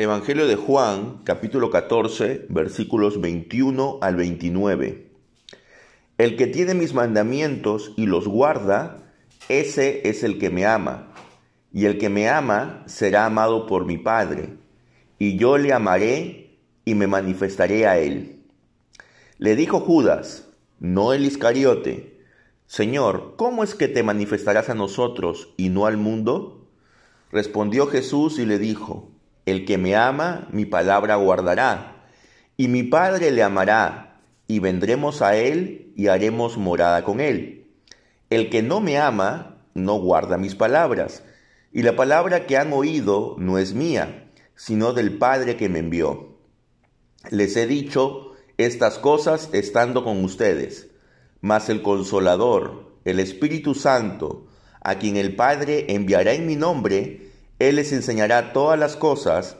Evangelio de Juan, capítulo 14, versículos 21 al 29. El que tiene mis mandamientos y los guarda, ese es el que me ama. Y el que me ama será amado por mi Padre. Y yo le amaré y me manifestaré a él. Le dijo Judas, no el Iscariote, Señor, ¿cómo es que te manifestarás a nosotros y no al mundo? Respondió Jesús y le dijo, el que me ama, mi palabra guardará, y mi Padre le amará, y vendremos a él y haremos morada con él. El que no me ama, no guarda mis palabras, y la palabra que han oído no es mía, sino del Padre que me envió. Les he dicho estas cosas estando con ustedes, mas el consolador, el Espíritu Santo, a quien el Padre enviará en mi nombre, él les enseñará todas las cosas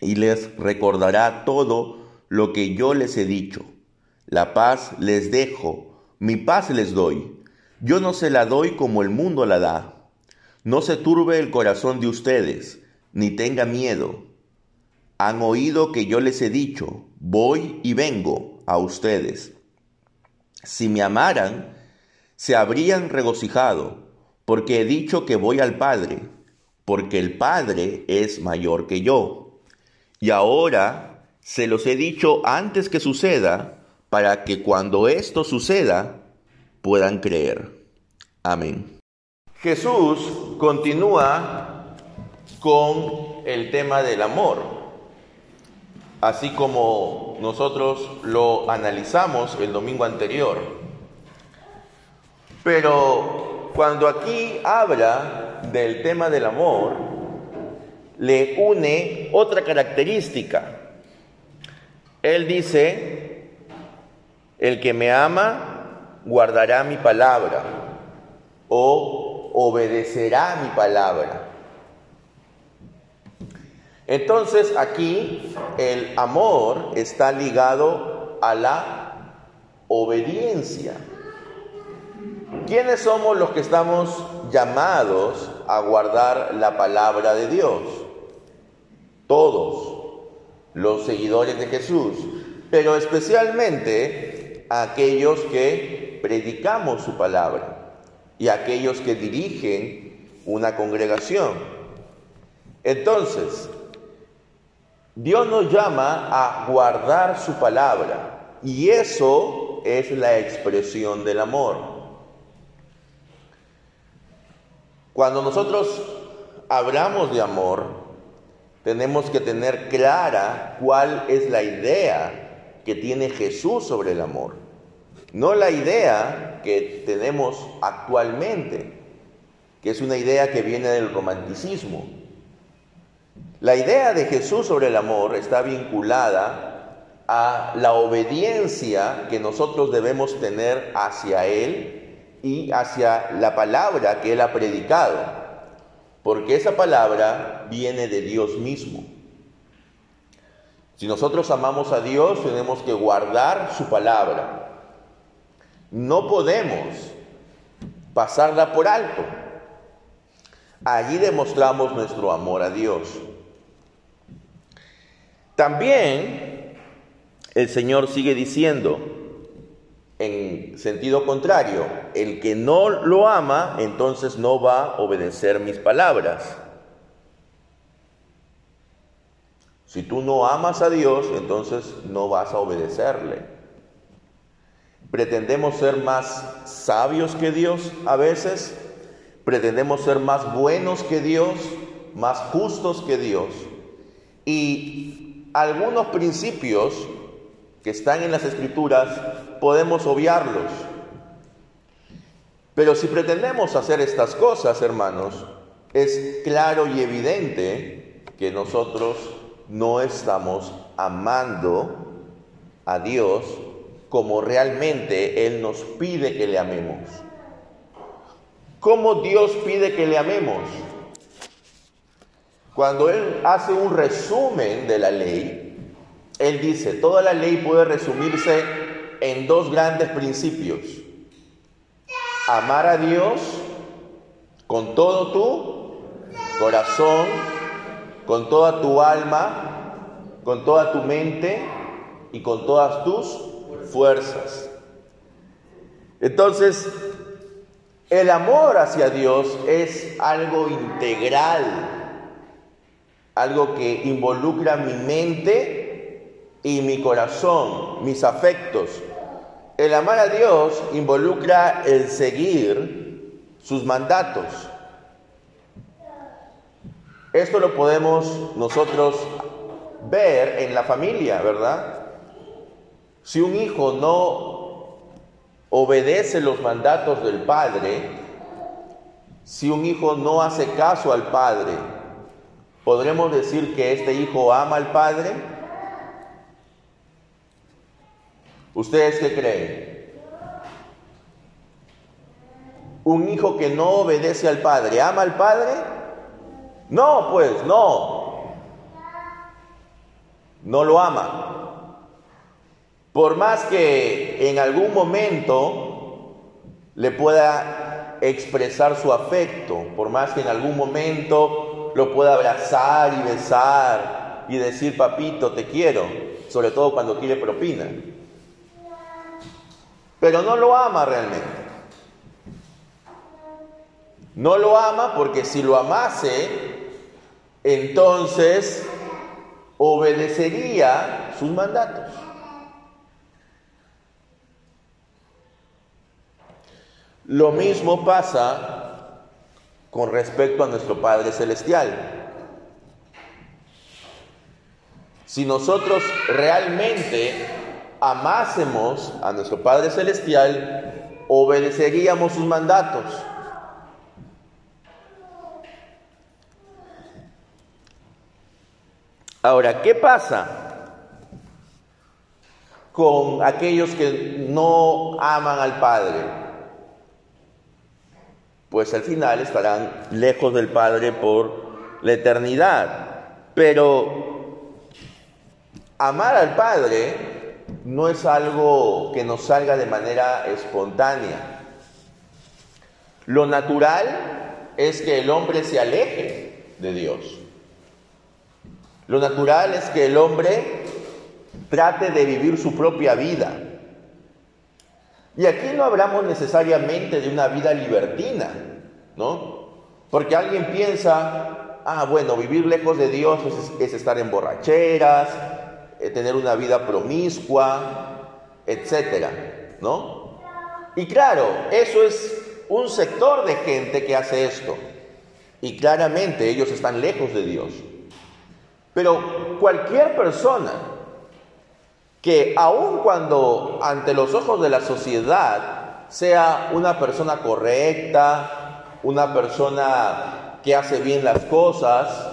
y les recordará todo lo que yo les he dicho. La paz les dejo, mi paz les doy. Yo no se la doy como el mundo la da. No se turbe el corazón de ustedes, ni tenga miedo. Han oído que yo les he dicho, voy y vengo a ustedes. Si me amaran, se habrían regocijado, porque he dicho que voy al Padre porque el Padre es mayor que yo. Y ahora se los he dicho antes que suceda, para que cuando esto suceda puedan creer. Amén. Jesús continúa con el tema del amor, así como nosotros lo analizamos el domingo anterior. Pero cuando aquí habla del tema del amor le une otra característica. Él dice, el que me ama guardará mi palabra o obedecerá mi palabra. Entonces aquí el amor está ligado a la obediencia. ¿Quiénes somos los que estamos llamados a guardar la palabra de Dios? Todos los seguidores de Jesús, pero especialmente aquellos que predicamos su palabra y aquellos que dirigen una congregación. Entonces, Dios nos llama a guardar su palabra y eso es la expresión del amor. Cuando nosotros hablamos de amor, tenemos que tener clara cuál es la idea que tiene Jesús sobre el amor. No la idea que tenemos actualmente, que es una idea que viene del romanticismo. La idea de Jesús sobre el amor está vinculada a la obediencia que nosotros debemos tener hacia Él y hacia la palabra que Él ha predicado, porque esa palabra viene de Dios mismo. Si nosotros amamos a Dios, tenemos que guardar su palabra. No podemos pasarla por alto. Allí demostramos nuestro amor a Dios. También el Señor sigue diciendo, en sentido contrario, el que no lo ama, entonces no va a obedecer mis palabras. Si tú no amas a Dios, entonces no vas a obedecerle. Pretendemos ser más sabios que Dios a veces, pretendemos ser más buenos que Dios, más justos que Dios. Y algunos principios que están en las escrituras, podemos obviarlos. Pero si pretendemos hacer estas cosas, hermanos, es claro y evidente que nosotros no estamos amando a Dios como realmente Él nos pide que le amemos. ¿Cómo Dios pide que le amemos? Cuando Él hace un resumen de la ley, él dice, toda la ley puede resumirse en dos grandes principios. Amar a Dios con todo tu corazón, con toda tu alma, con toda tu mente y con todas tus fuerzas. Entonces, el amor hacia Dios es algo integral, algo que involucra mi mente y mi corazón, mis afectos. El amar a Dios involucra el seguir sus mandatos. Esto lo podemos nosotros ver en la familia, ¿verdad? Si un hijo no obedece los mandatos del padre, si un hijo no hace caso al padre, ¿podremos decir que este hijo ama al padre? ¿Ustedes qué creen? ¿Un hijo que no obedece al padre, ama al padre? No, pues no. No lo ama. Por más que en algún momento le pueda expresar su afecto, por más que en algún momento lo pueda abrazar y besar y decir, papito, te quiero, sobre todo cuando quiere propina. Pero no lo ama realmente. No lo ama porque si lo amase, entonces obedecería sus mandatos. Lo mismo pasa con respecto a nuestro Padre Celestial. Si nosotros realmente amásemos a nuestro Padre Celestial, obedeceríamos sus mandatos. Ahora, ¿qué pasa con aquellos que no aman al Padre? pues al final estarán lejos del Padre por la eternidad. Pero amar al Padre no es algo que nos salga de manera espontánea. Lo natural es que el hombre se aleje de Dios. Lo natural es que el hombre trate de vivir su propia vida. Y aquí no hablamos necesariamente de una vida libertina, ¿no? Porque alguien piensa, ah, bueno, vivir lejos de Dios es, estar en borracheras, eh, tener una vida promiscua, etcétera, ¿no? Y claro, eso es un sector de gente que hace esto. Y claramente ellos están lejos de Dios. Pero cualquier persona que aun cuando ante los ojos de la sociedad sea una persona correcta, una persona que hace bien las cosas,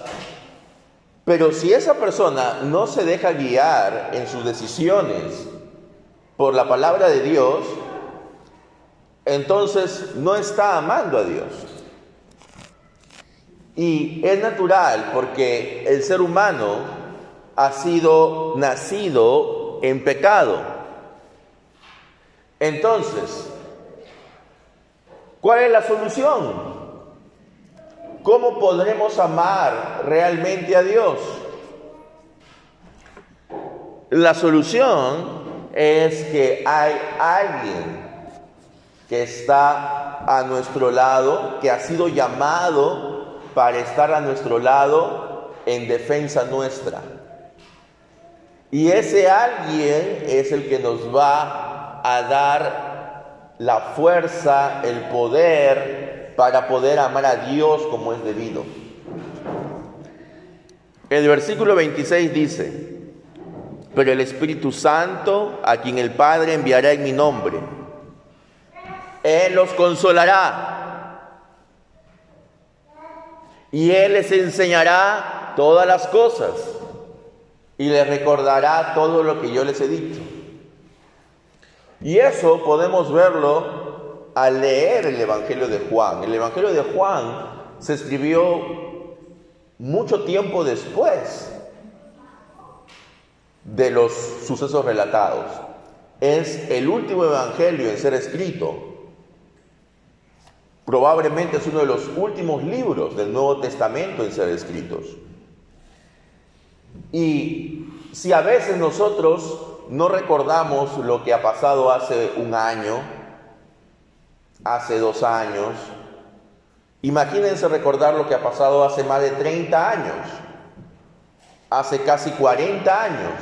pero si esa persona no se deja guiar en sus decisiones por la palabra de Dios, entonces no está amando a Dios. Y es natural porque el ser humano ha sido nacido en pecado. Entonces, ¿cuál es la solución? ¿Cómo podremos amar realmente a Dios? La solución es que hay alguien que está a nuestro lado, que ha sido llamado para estar a nuestro lado en defensa nuestra. Y ese alguien es el que nos va a dar la fuerza, el poder para poder amar a Dios como es debido. El versículo 26 dice, pero el Espíritu Santo, a quien el Padre enviará en mi nombre, Él los consolará y Él les enseñará todas las cosas y les recordará todo lo que yo les he dicho. Y eso podemos verlo al leer el Evangelio de Juan. El Evangelio de Juan se escribió mucho tiempo después de los sucesos relatados. Es el último Evangelio en ser escrito. Probablemente es uno de los últimos libros del Nuevo Testamento en ser escritos. Y si a veces nosotros no recordamos lo que ha pasado hace un año, hace dos años, imagínense recordar lo que ha pasado hace más de 30 años, hace casi 40 años.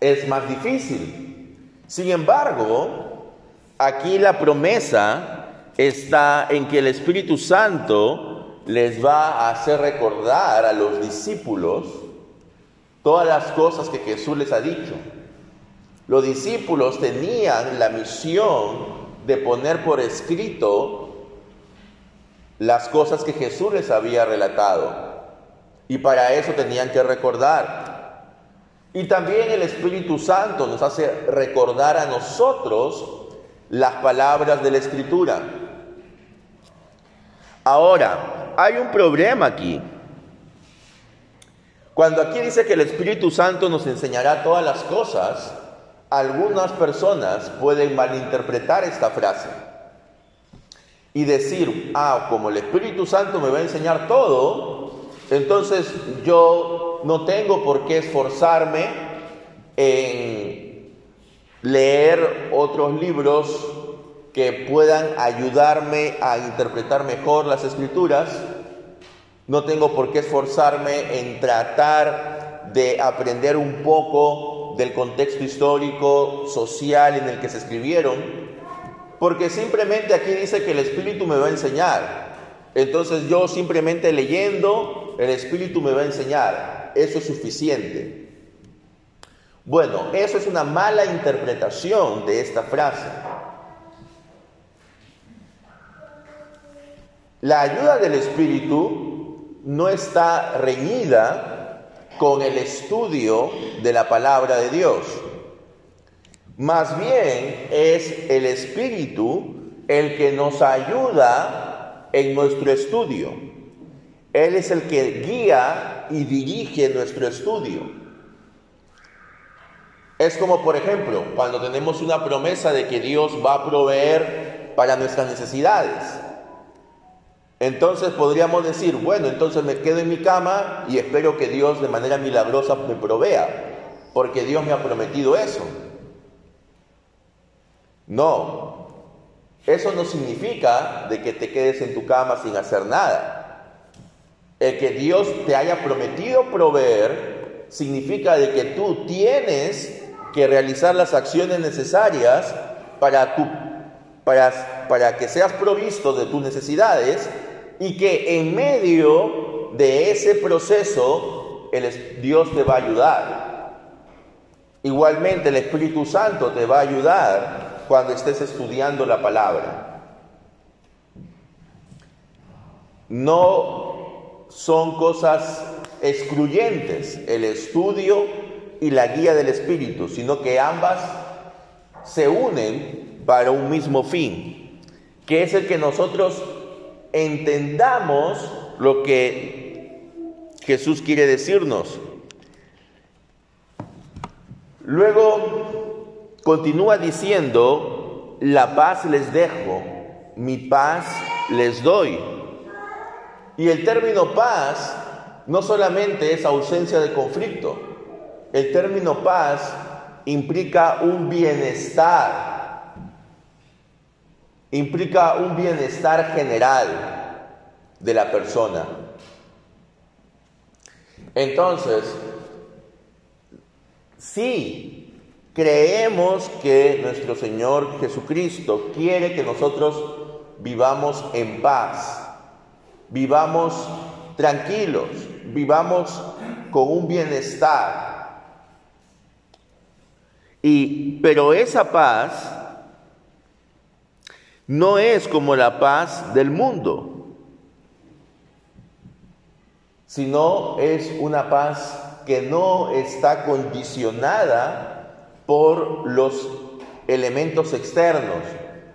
Es más difícil. Sin embargo, aquí la promesa está en que el Espíritu Santo les va a hacer recordar a los discípulos todas las cosas que Jesús les ha dicho. Los discípulos tenían la misión de poner por escrito las cosas que Jesús les había relatado. Y para eso tenían que recordar. Y también el Espíritu Santo nos hace recordar a nosotros las palabras de la Escritura. Ahora, hay un problema aquí. Cuando aquí dice que el Espíritu Santo nos enseñará todas las cosas, algunas personas pueden malinterpretar esta frase y decir, ah, como el Espíritu Santo me va a enseñar todo, entonces yo no tengo por qué esforzarme en leer otros libros que puedan ayudarme a interpretar mejor las escrituras, no tengo por qué esforzarme en tratar de aprender un poco del contexto histórico, social en el que se escribieron, porque simplemente aquí dice que el Espíritu me va a enseñar. Entonces yo simplemente leyendo, el Espíritu me va a enseñar. Eso es suficiente. Bueno, eso es una mala interpretación de esta frase. La ayuda del Espíritu no está reñida con el estudio de la palabra de Dios. Más bien es el Espíritu el que nos ayuda en nuestro estudio. Él es el que guía y dirige nuestro estudio. Es como, por ejemplo, cuando tenemos una promesa de que Dios va a proveer para nuestras necesidades. Entonces podríamos decir, bueno, entonces me quedo en mi cama y espero que Dios de manera milagrosa me provea, porque Dios me ha prometido eso. No, eso no significa de que te quedes en tu cama sin hacer nada. El que Dios te haya prometido proveer significa de que tú tienes que realizar las acciones necesarias para, para que seas provisto de tus necesidades y que en medio de ese proceso el, Dios te va a ayudar. Igualmente el Espíritu Santo te va a ayudar cuando estés estudiando la palabra. No son cosas excluyentes el estudio y la guía del Espíritu, sino que ambas se unen para un mismo fin, que es el que nosotros entendamos lo que Jesús quiere decirnos. Luego continúa diciendo, la paz les dejo, mi paz les doy. Y el término paz no solamente es ausencia de conflicto, el término paz implica un bienestar, implica un bienestar general de la persona. Entonces, si creemos que nuestro Señor Jesucristo quiere que nosotros vivamos en paz, vivamos tranquilos, vivamos con un bienestar. Y pero esa paz no es como la paz del mundo, sino es una paz que no está condicionada por los elementos externos.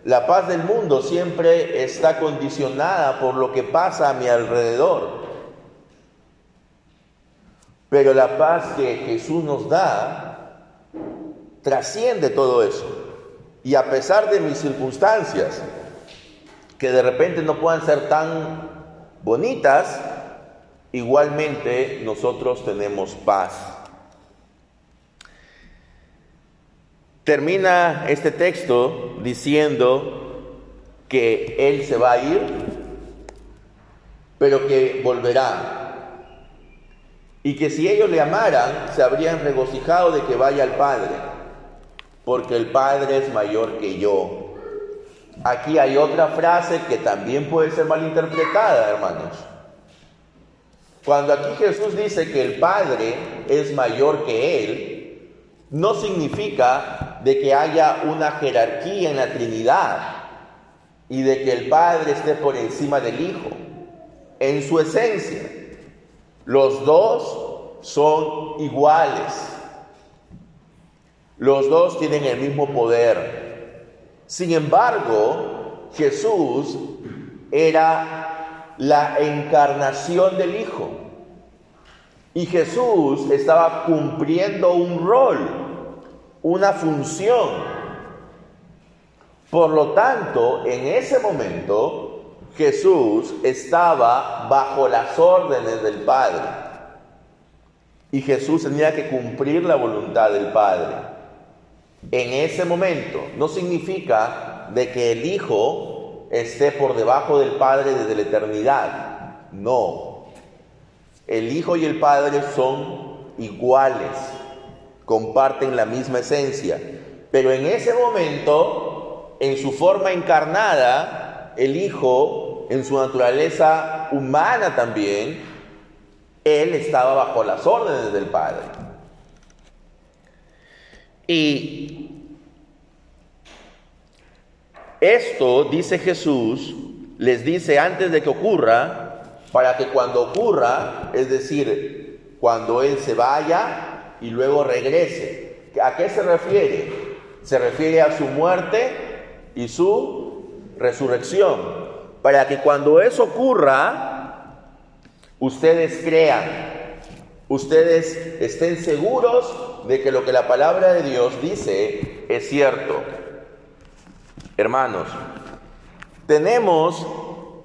La paz del mundo siempre está condicionada por lo que pasa a mi alrededor. Pero la paz que Jesús nos da trasciende todo eso. Y a pesar de mis igualmente nosotros tenemos paz. Termina este texto diciendo que Él se va a ir, pero que volverá. Y que si ellos le amaran, se habrían regocijado de que vaya al Padre, porque el Padre es mayor que yo. Aquí hay otra frase que también puede ser malinterpretada, hermanos. Cuando aquí Jesús dice que el Padre es mayor que Él, no significa de que haya una jerarquía en la Trinidad y de que el Padre esté por encima del Hijo. En su esencia, los dos son iguales. Los dos tienen el mismo poder. Sin embargo, Jesús era la encarnación del Hijo. Y Jesús estaba cumpliendo un rol, una función. Por lo tanto, en ese momento, Jesús estaba bajo las órdenes del Padre. Y Jesús tenía que cumplir la voluntad del Padre. En ese momento no significa de que el Hijo esté por debajo del Padre desde la eternidad. No. El Hijo y el Padre son iguales, comparten la misma esencia. Pero en ese momento, en su forma encarnada, el Hijo, en su naturaleza humana también, Él estaba bajo las órdenes del Padre. Y esto, dice Jesús, les dice antes de que ocurra, para que cuando ocurra, es decir, cuando Él se vaya y luego regrese. ¿A qué se refiere? Se refiere a su muerte y su resurrección. Para que cuando eso ocurra, ustedes crean, ustedes estén seguros de que lo que la palabra de Dios dice es cierto. Hermanos, tenemos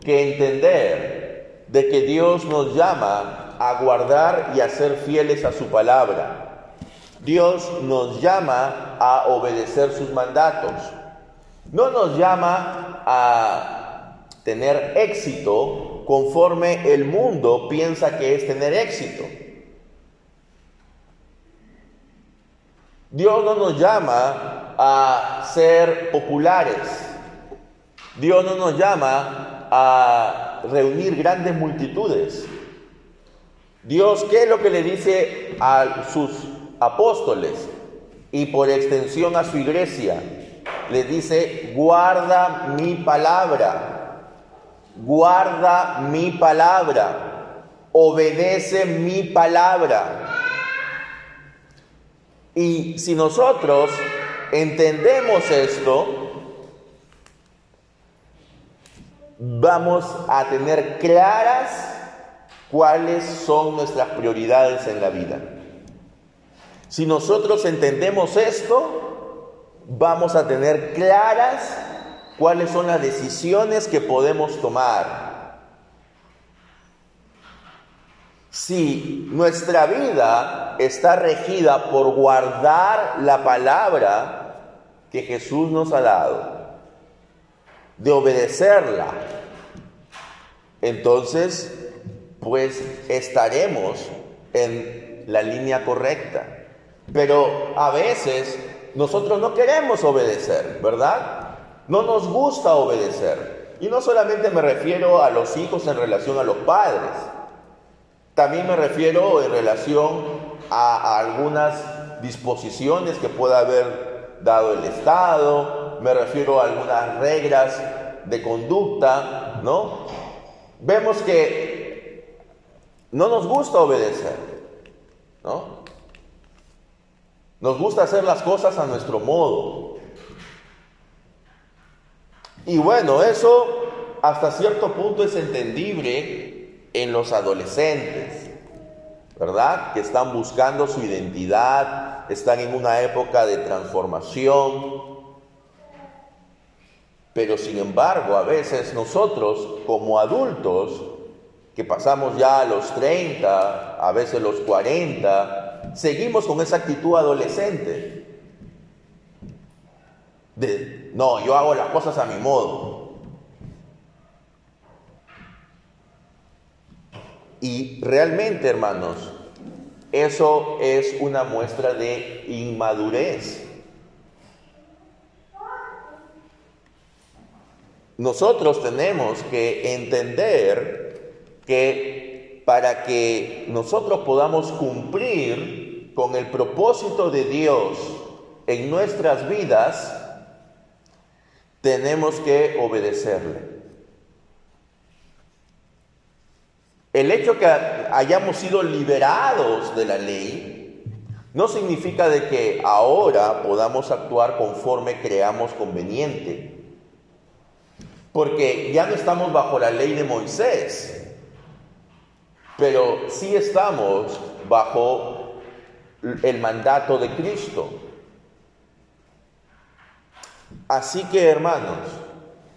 que entender de que Dios nos llama a guardar y a ser fieles a su palabra. Dios nos llama a obedecer sus mandatos. No nos llama a tener éxito conforme el mundo piensa que es tener éxito. Dios no nos llama a ser populares. Dios no nos llama a reunir grandes multitudes. Dios, ¿qué es lo que le dice a sus apóstoles y por extensión a su iglesia? Le dice, guarda mi palabra, guarda mi palabra, obedece mi palabra. Y si nosotros entendemos esto, vamos a tener claras cuáles son nuestras prioridades en la vida. Si nosotros entendemos esto, vamos a tener claras cuáles son las decisiones que podemos tomar. Si nuestra vida está regida por guardar la palabra, que Jesús nos ha dado, de obedecerla, entonces, pues estaremos en la línea correcta. Pero a veces nosotros no queremos obedecer, ¿verdad? No nos gusta obedecer. Y no solamente me refiero a los hijos en relación a los padres, también me refiero en relación a, algunas disposiciones que pueda haber dado el Estado, me refiero a algunas reglas de conducta, ¿no? Vemos que no nos gusta obedecer, ¿no? Nos gusta hacer las cosas a nuestro modo. Y bueno, eso hasta cierto punto es entendible en los adolescentes, ¿verdad? Que están buscando su identidad, están en una época de transformación, pero sin embargo a veces nosotros como adultos que pasamos ya a los 30, a veces los 40, seguimos con esa actitud adolescente. De, no, yo hago las cosas a mi modo. Y realmente, hermanos, eso es una muestra de inmadurez. Nosotros tenemos que entender que para que nosotros podamos cumplir con el propósito de Dios en nuestras vidas, tenemos que obedecerle. El hecho que hayamos sido liberados de la ley no significa de que ahora podamos actuar conforme creamos conveniente. Porque ya no estamos bajo la ley de Moisés, pero sí estamos bajo el mandato de Cristo. Así que hermanos,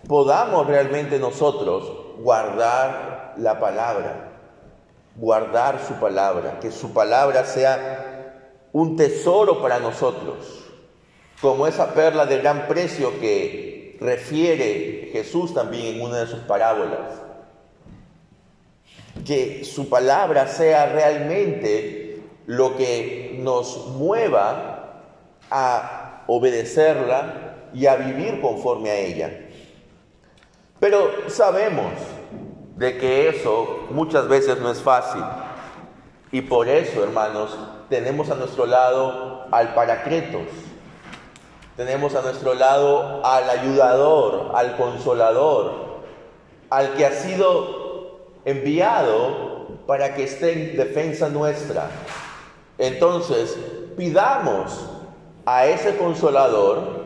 podamos realmente nosotros guardar la palabra, guardar su palabra, que su palabra sea un tesoro para nosotros, como esa perla de gran precio que refiere Jesús también en una de sus parábolas. Que su palabra sea realmente lo que nos mueva a obedecerla y a vivir conforme a ella. Pero sabemos de que eso muchas veces no es fácil. Y por eso, hermanos, tenemos a nuestro lado al Paracretos. Tenemos a nuestro lado al ayudador, al consolador, al que ha sido enviado para que esté en defensa nuestra. Entonces, pidamos a ese consolador,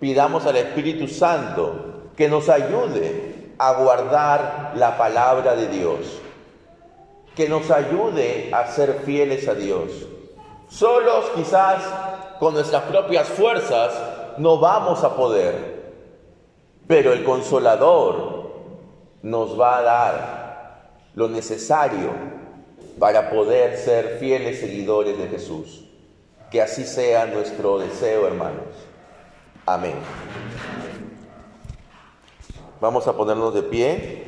pidamos al Espíritu Santo que nos ayude a guardar la palabra de Dios, que nos ayude a ser fieles a Dios. Solos quizás con nuestras propias fuerzas no vamos a poder, pero el consolador nos va a dar lo necesario para poder ser fieles seguidores de Jesús. Que así sea nuestro deseo, hermanos. Amén. Vamos a ponernos de pie.